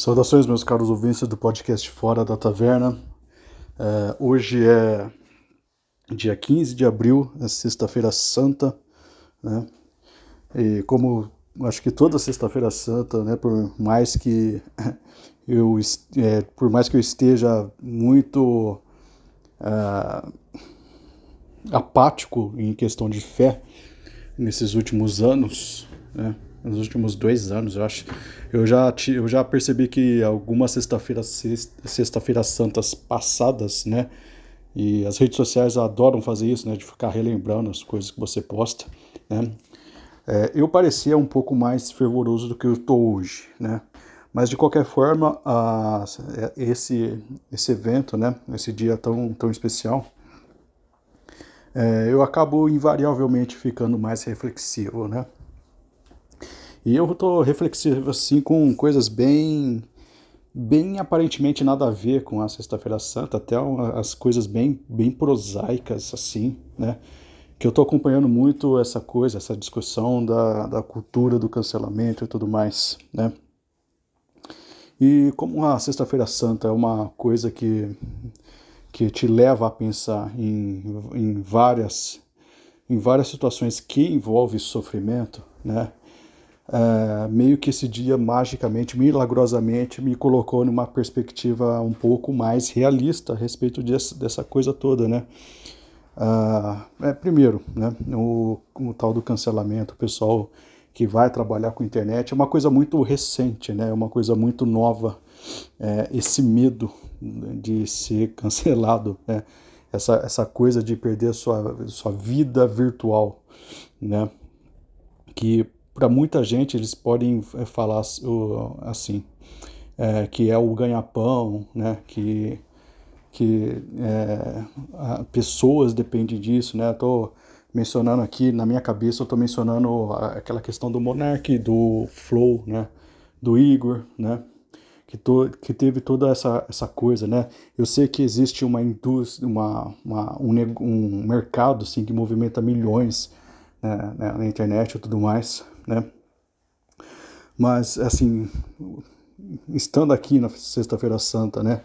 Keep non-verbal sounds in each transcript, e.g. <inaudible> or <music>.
Saudações, meus caros ouvintes do podcast Fora da Taverna. É, hoje é dia 15 de abril, é sexta-feira santa, né? E como acho que toda sexta-feira santa, né, por mais que <laughs> eu é, por mais que eu esteja muito uh, apático em questão de fé nesses últimos anos, né? Nos últimos dois anos, eu acho. Eu já, eu já percebi que algumas sexta-feiras sexta santas passadas, né? E as redes sociais adoram fazer isso, né? De ficar relembrando as coisas que você posta, né? É, eu parecia um pouco mais fervoroso do que eu estou hoje, né? Mas de qualquer forma, a, esse, esse evento, né? Esse dia tão, tão especial, é, eu acabo invariavelmente ficando mais reflexivo, né? E eu tô reflexivo assim com coisas bem bem aparentemente nada a ver com a Sexta-feira Santa, até as coisas bem bem prosaicas assim, né? Que eu tô acompanhando muito essa coisa, essa discussão da, da cultura do cancelamento e tudo mais, né? E como a Sexta-feira Santa é uma coisa que, que te leva a pensar em, em, várias, em várias situações que envolvem sofrimento, né? Uh, meio que esse dia magicamente, milagrosamente, me colocou numa perspectiva um pouco mais realista a respeito desse, dessa coisa toda, né? Uh, é, primeiro, né, o, o, tal do cancelamento, o pessoal que vai trabalhar com internet, é uma coisa muito recente, né? É uma coisa muito nova, é, esse medo de ser <laughs> cancelado, né? Essa, essa coisa de perder sua, sua vida virtual, né? Que para muita gente eles podem eh, falar assim, é, que é o ganha-pão, né? Que, que é, pessoas dependem disso, né? Estou mencionando aqui, na minha cabeça, eu estou mencionando aquela questão do Monark, do Flow, né? Do Igor, né? Que, to, que teve toda essa, essa coisa, né? Eu sei que existe uma indústria, uma, uma um, um mercado assim, que movimenta milhões né, na internet e tudo mais, né? Mas, assim, estando aqui na Sexta-feira Santa, né,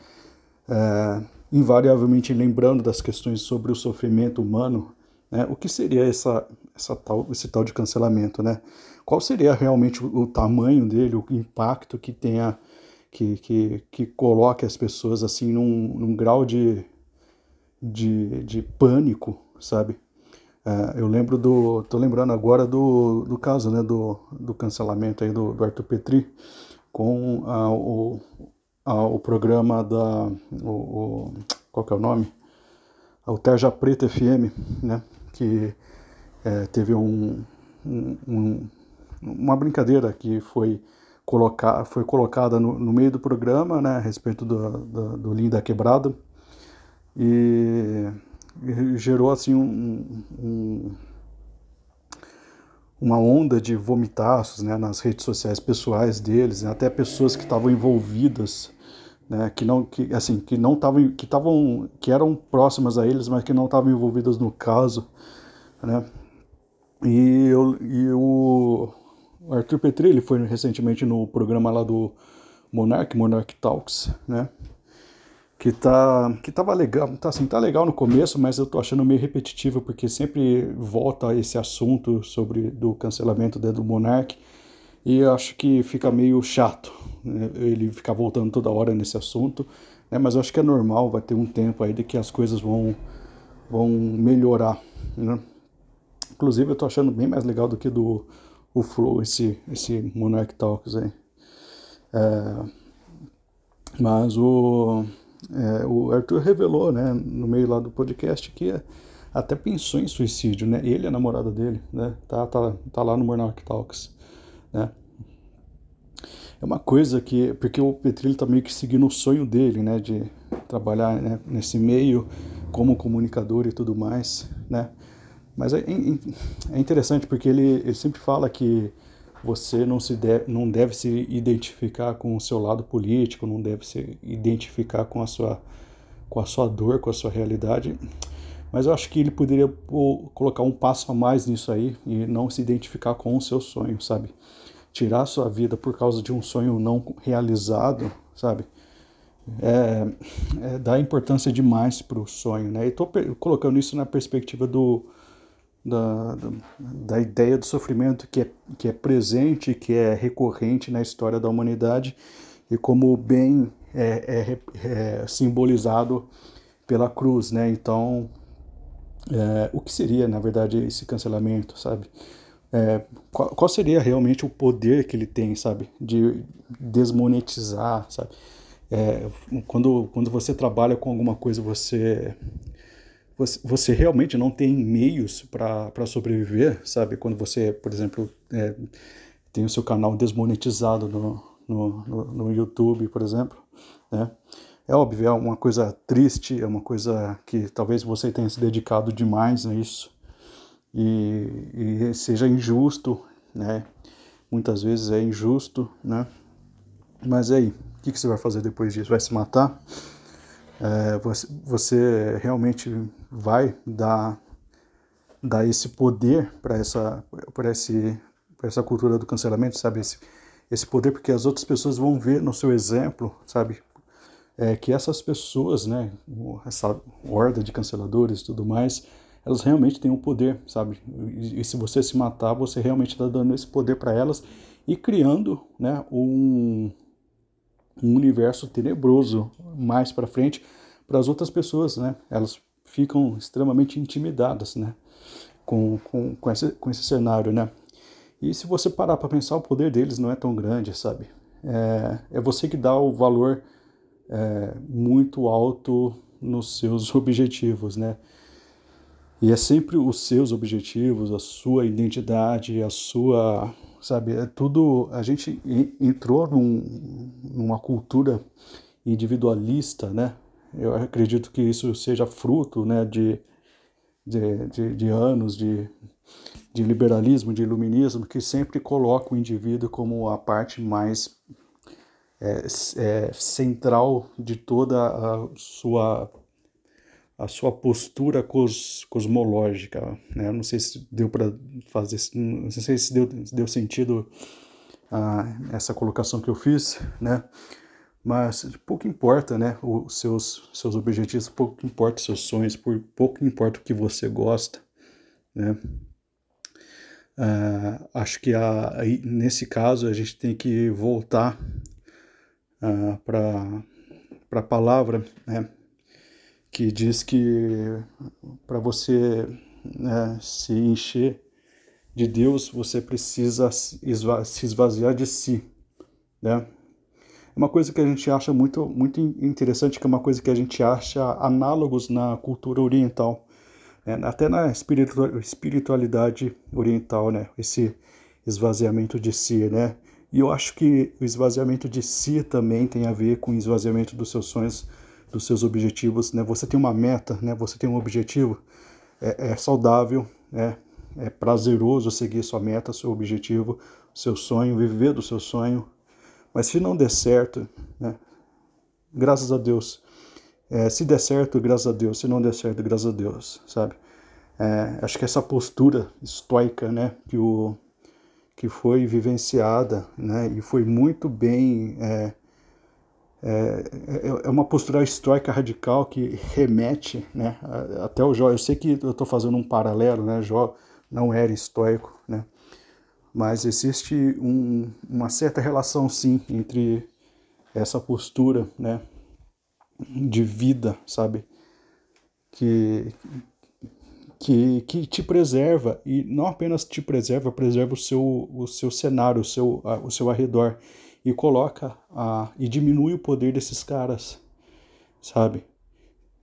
é, invariavelmente lembrando das questões sobre o sofrimento humano, né, o que seria essa, essa tal, esse tal de cancelamento, né? Qual seria realmente o, o tamanho dele, o impacto que tenha, que, que, que coloque as pessoas assim num, num grau de, de, de pânico, sabe? É, eu lembro do. tô lembrando agora do, do caso, né, do, do cancelamento aí do, do Arthur Petri com a, o, a, o programa da. O, o, qual que é o nome? O Terja Preta FM, né? Que é, teve um, um, uma brincadeira que foi, colocar, foi colocada no, no meio do programa, né? A respeito do, do, do Linda Quebrado. E gerou assim um, um, uma onda de vomitaços né, nas redes sociais pessoais deles, né, até pessoas que estavam envolvidas, né, que não que assim que não estavam que estavam que eram próximas a eles, mas que não estavam envolvidas no caso, né? E, eu, e o Arthur Petri, ele foi recentemente no programa lá do Monarch, Monarch Talks, né? Que tá que tava legal, tá assim, tá legal no começo, mas eu tô achando meio repetitivo porque sempre volta esse assunto sobre do cancelamento do Monark e eu acho que fica meio chato né? ele ficar voltando toda hora nesse assunto, né? Mas eu acho que é normal, vai ter um tempo aí de que as coisas vão vão melhorar, né? Inclusive eu tô achando bem mais legal do que do o Flow esse esse Monarch Talks aí. É, mas o é, o Arthur revelou, né, no meio lá do podcast, que até pensou em suicídio, né? Ele e a namorada dele, né? Tá, tá, tá lá no Monarch Talks, né? É uma coisa que, porque o Petrilho tá meio que seguindo o sonho dele, né, de trabalhar né, nesse meio como comunicador e tudo mais, né? Mas é, é interessante porque ele, ele sempre fala que você não, se deve, não deve se identificar com o seu lado político, não deve se identificar com a sua, com a sua dor, com a sua realidade. Mas eu acho que ele poderia pô, colocar um passo a mais nisso aí e não se identificar com o seu sonho, sabe? tirar sua vida por causa de um sonho não realizado, sabe? É, é, dá importância demais para o sonho, né? E estou colocando isso na perspectiva do, da, da, ideia do sofrimento que é, que é presente, que é recorrente na história da humanidade e como bem é, é, é simbolizado pela cruz, né? Então, é, o que seria, na verdade, esse cancelamento, sabe? É, qual, qual, seria realmente o poder que ele tem, sabe? De desmonetizar, sabe? É, quando, quando você trabalha com alguma coisa, você, você, realmente não tem meios para sobreviver, sabe? Quando você, por exemplo, é, tem o seu canal desmonetizado no, no, no, no YouTube, por exemplo, né? É óbvio, é uma coisa triste, é uma coisa que talvez você tenha se dedicado demais a isso e, e seja injusto, né? Muitas vezes é injusto, né? Mas aí, o que, que você vai fazer depois disso? Vai se matar? É, você, você realmente vai dar, dar esse poder para essa, pra esse, essa cultura do cancelamento, sabe? Esse, esse poder, porque as outras pessoas vão ver no seu exemplo, sabe? é, que essas pessoas, né, essa horda de canceladores e tudo mais, elas realmente têm um poder, sabe? E, e se você se matar, você realmente está dando esse poder para elas e criando, né, um, um universo tenebroso mais para frente para as outras pessoas, né? Elas ficam extremamente intimidadas, né? Com, com, com, esse, com esse cenário, né? E se você parar para pensar, o poder deles não é tão grande, sabe? É, é você que dá o valor é, muito alto nos seus <laughs> objetivos, né? E é sempre os seus objetivos, a sua identidade, a sua, sabe, é tudo. A gente entrou num, numa cultura individualista, né? Eu acredito que isso seja fruto, né, de, de, de, de anos de, de liberalismo, de iluminismo, que sempre coloca o indivíduo como a parte mais é, é, central de toda a sua a sua postura cos, cosmológica, né? Não sei se deu para fazer, não sei se deu, se deu sentido a essa colocação que eu fiz, né? Mas pouco importa, né? Os seus seus objetivos, pouco importa os seus sonhos, pouco importa o que você gosta, né? Uh, acho que a, nesse caso a gente tem que voltar uh, para a palavra, né, que diz que para você né, se encher de Deus, você precisa se esvaziar de si, né? É uma coisa que a gente acha muito, muito interessante, que é uma coisa que a gente acha análogos na cultura oriental, né? até na espiritualidade oriental, né? Esse esvaziamento de si, né? E eu acho que o esvaziamento de si também tem a ver com o esvaziamento dos seus sonhos, dos seus objetivos. Né? Você tem uma meta, né? você tem um objetivo, é, é saudável, é, é prazeroso seguir sua meta, seu objetivo, seu sonho, viver do seu sonho. Mas se não der certo, né? graças a Deus. É, se der certo, graças a Deus. Se não der certo, graças a Deus, sabe? É, acho que essa postura estoica, né, que o que foi vivenciada né, e foi muito bem. É, é, é, é uma postura histórica radical que remete né, até o Jó. Eu sei que eu estou fazendo um paralelo, né? Jó não era estoico, né? mas existe um, uma certa relação, sim, entre essa postura né, de vida, sabe? Que, que, que te preserva e não apenas te preserva, preserva o seu, o seu cenário, o seu, o seu arredor e coloca a, e diminui o poder desses caras, sabe?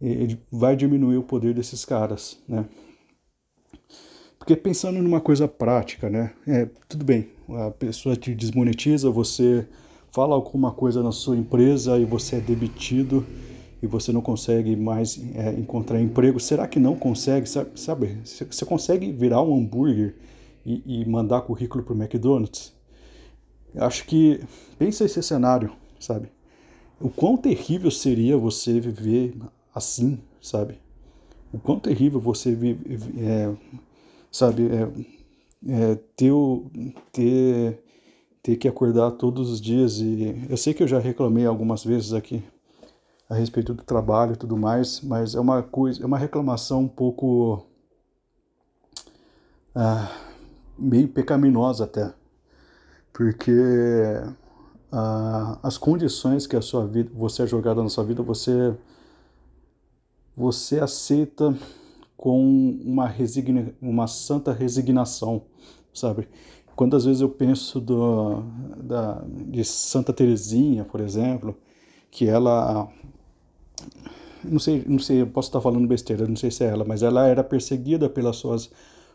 Ele vai diminuir o poder desses caras, né? Porque pensando numa coisa prática, né? É, tudo bem, a pessoa te desmonetiza, você fala alguma coisa na sua empresa e você é demitido e você não consegue mais é, encontrar emprego, será que não consegue? Sabe, você consegue virar um hambúrguer e, e mandar currículo para o McDonald's? Acho que, pensa esse cenário, sabe? O quão terrível seria você viver assim, sabe? O quão terrível você é, sabe, é, é, ter, ter, ter que acordar todos os dias e eu sei que eu já reclamei algumas vezes aqui a respeito do trabalho e tudo mais, mas é uma coisa, é uma reclamação um pouco ah, meio pecaminosa até, porque ah, as condições que a sua vida, você é jogada na sua vida, você você aceita com uma resigna, uma santa resignação, sabe? Quantas vezes eu penso do, da, de Santa Teresinha, por exemplo, que ela não sei, não sei, posso estar falando besteira, não sei se é ela, mas ela era perseguida pelas suas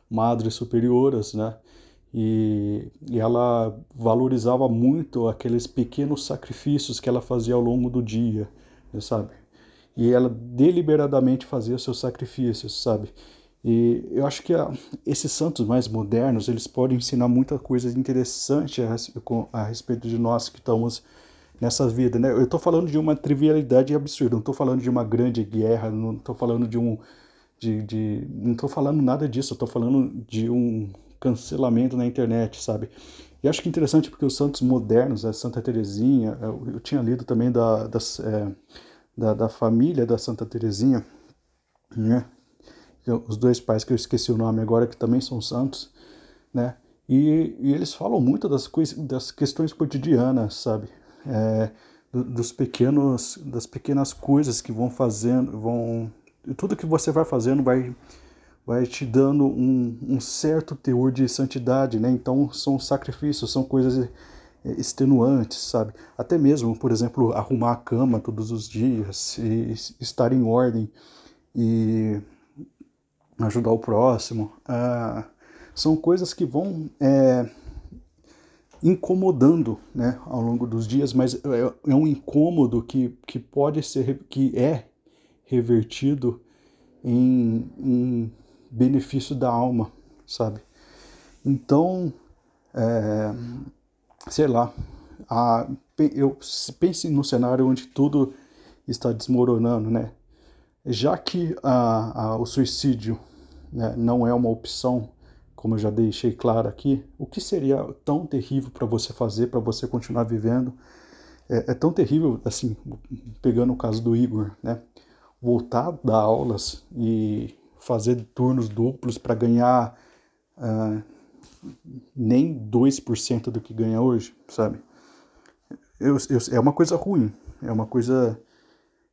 madres superioras, né? E, e ela valorizava muito aqueles pequenos sacrifícios que ela fazia ao longo do dia, sabe? E ela deliberadamente fazia seus sacrifícios, sabe? E eu acho que a, esses santos mais modernos, eles podem ensinar muita coisa interessante a, a respeito de nós que estamos nessa vida, né? Eu estou falando de uma trivialidade absurda, não estou falando de uma grande guerra, não estou falando de um... De, de, não estou falando nada disso, estou falando de um cancelamento na internet, sabe? E acho que interessante porque os santos modernos, a Santa Teresinha, eu, eu tinha lido também da, das, é, da, da família da Santa Teresinha, né? os dois pais que eu esqueci o nome agora, que também são santos, né? E, e eles falam muito das, das questões cotidianas, sabe? É, dos pequenos, das pequenas coisas que vão fazendo, vão tudo que você vai fazendo vai vai te dando um, um certo teor de santidade, né? Então são sacrifícios, são coisas extenuantes, sabe? Até mesmo, por exemplo, arrumar a cama todos os dias e estar em ordem e ajudar o próximo. Ah, são coisas que vão é, incomodando né, ao longo dos dias, mas é, é, um incômodo que, que pode ser, que é revertido em, em benefício da alma, sabe? Então, é, sei lá, a, eu pense no cenário onde tudo está desmoronando, né? Já que a, a, o suicídio né, não é uma opção, como eu já deixei claro aqui, o que seria tão terrível para você fazer, para você continuar vivendo? É, é, tão terrível, assim, pegando o caso do Igor, né? Voltar a dar aulas e fazer turnos duplos para ganhar uh, nem 2% do que ganha hoje, sabe? Eu, eu, é uma coisa ruim, é uma coisa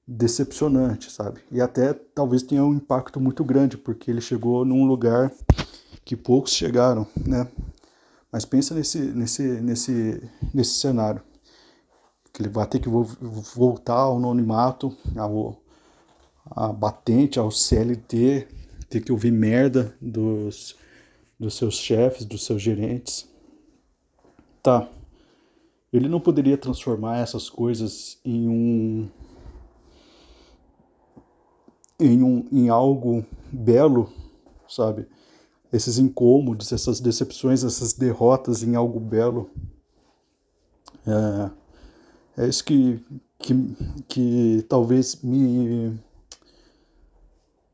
decepcionante, sabe? E até talvez tenha um impacto muito grande, porque ele chegou num lugar que poucos chegaram, né? Mas pensa nesse, nesse, nesse, nesse cenário, que ele vai ter que voltar ao anonimato, ao, a batente, ao CLT, ter que ouvir merda dos, dos seus chefes, dos seus gerentes. Tá. Ele não poderia transformar essas coisas em um em, um, em algo belo, sabe? Esses incômodos, essas decepções, essas derrotas em algo belo. É, é isso que, que, que talvez me.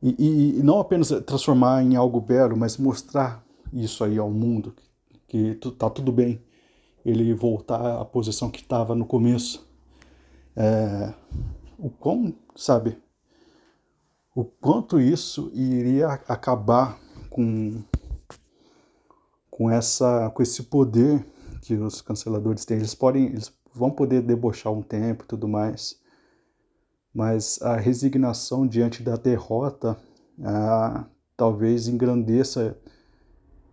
E, e, não apenas transformar em algo belo, mas mostrar isso aí ao mundo, que, que tá tudo bem ele voltar à posição que estava no começo. É, o quão, sabe, o quanto isso iria acabar com, com, essa, com esse poder que os canceladores têm. Eles podem, eles vão poder debochar um tempo e tudo mais, mas a resignação diante da derrota ah, talvez engrandeça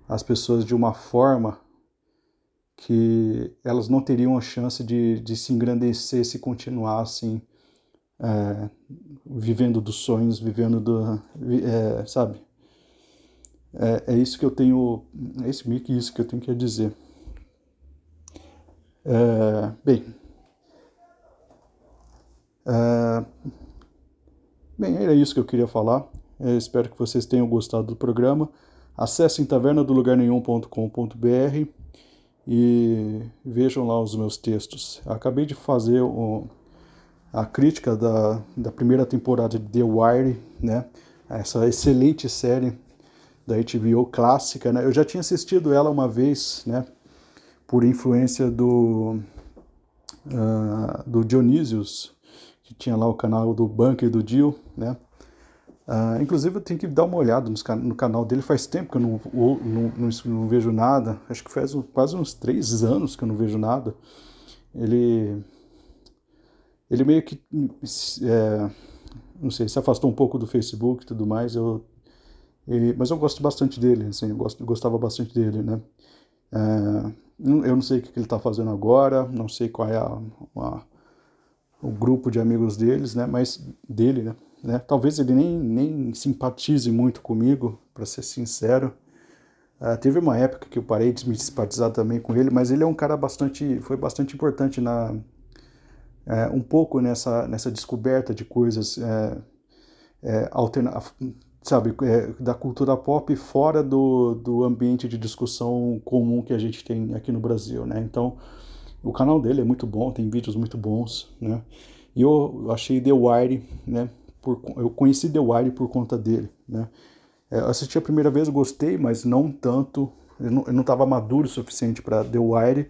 as pessoas de uma forma que elas não teriam a chance de, de se engrandecer se continuassem é, vivendo dos sonhos, vivendo do. É, sabe? É, é, isso que eu tenho. É isso, isso que eu tenho que dizer. É, bem. É, bem, era isso que eu queria falar. Eu espero que vocês tenham gostado do programa. Acessem tavernadolugarnenhum.com.br e vejam lá os meus textos. Acabei de fazer a crítica da, da primeira temporada de The Wire, né? Essa excelente série da HBO clássica, né? Eu já tinha assistido ela uma vez, né? por influência do, uh, do Dionísios, que tinha lá o canal do Bunker do Dio, né? Uh, inclusive eu tenho que dar uma olhada no, canal dele, faz tempo que eu não, não, não, não, vejo nada, acho que faz quase uns três anos que eu não vejo nada. Ele, ele meio que, é, não sei, se afastou um pouco do Facebook e tudo mais, eu, ele, mas eu gosto bastante dele, assim, eu gosto, gostava bastante dele, né? É, eu não sei o que ele está fazendo agora, não sei qual é a, a, o grupo de amigos deles, né? Mas dele, né? né? Talvez ele nem, nem simpatize muito comigo, para ser sincero. Uh, teve uma época que eu parei de me simpatizar também com ele, mas ele é um cara bastante, foi bastante importante na, é, um pouco nessa, nessa descoberta de coisas alterna sabe, da cultura pop fora do, do ambiente de discussão comum que a gente tem aqui no Brasil, né? Então, o canal dele é muito bom, tem vídeos muito bons, né? E eu achei The Wire, né? Por, eu conheci The Wire por conta dele, né? É, assisti a primeira vez, gostei, mas não tanto. Eu não estava maduro o suficiente para The Wire.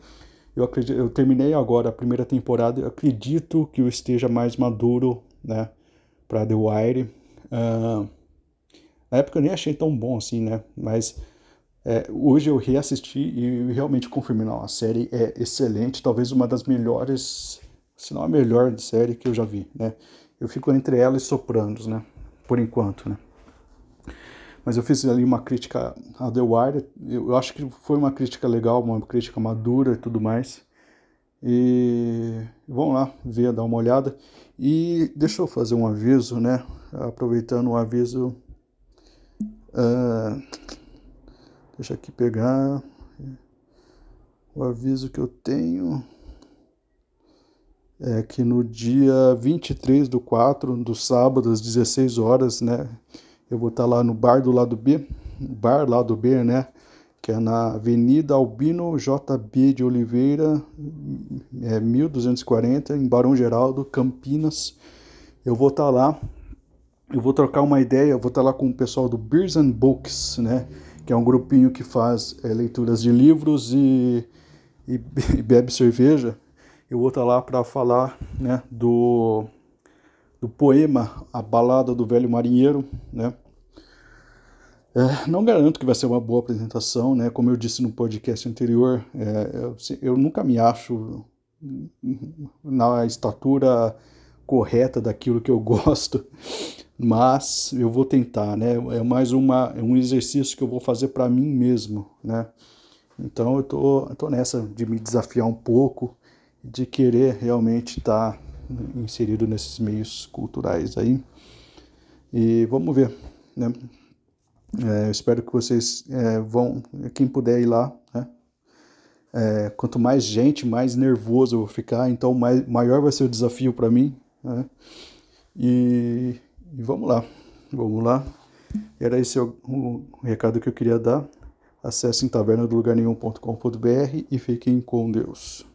Eu, acredito, eu terminei agora a primeira temporada. Eu acredito que eu esteja mais maduro, né, para The Wire. Uh, na época eu nem achei tão bom assim, né? Mas é, hoje eu reassisti e realmente confirmei, não, a série é excelente, talvez uma das melhores, se não a melhor série que eu já vi, né? Eu fico entre ela e Sopranos, né? Por enquanto, né? Mas eu fiz ali uma crítica a The Wire, eu acho que foi uma crítica legal, uma crítica madura e tudo mais. E vamos lá ver, dar uma olhada. E deixa eu fazer um aviso, né? Aproveitando o aviso. Uh, deixa aqui pegar o aviso que eu tenho. É que no dia 23 do 4, do sábado, às 16 horas, né? Eu vou estar lá no bar do lado B, bar lado B, né? Que é na Avenida Albino JB de Oliveira, é, 1240, em Barão Geraldo, Campinas. Eu vou estar lá, eu vou trocar uma ideia, eu vou estar lá com o pessoal do Beers and Books, né? Que é um grupinho que faz é, leituras de livros e, e, <laughs> e bebe cerveja. Eu vou estar lá para falar né, do do poema A Balada do Velho Marinheiro, né? É, não garanto que vai ser uma boa apresentação, né? Como eu disse no podcast anterior, é, eu, eu, nunca me acho na estatura correta daquilo que eu <laughs> gosto, mas eu vou tentar, né? É mais uma, é um exercício que eu vou fazer para mim mesmo, né? Então eu tô, eu tô nessa de me desafiar um pouco, de querer realmente estar tá inserido nesses meios culturais aí. E vamos ver, né? É, espero que vocês é, vão, quem puder ir lá, né? É, quanto mais gente, mais nervoso eu vou ficar, então mais, maior vai ser o desafio para mim. Né? E, e, vamos lá, vamos lá. Era esse o, o, recado que eu queria dar. Acessem taverna do lugar nenhum.com.br e fiquem com Deus.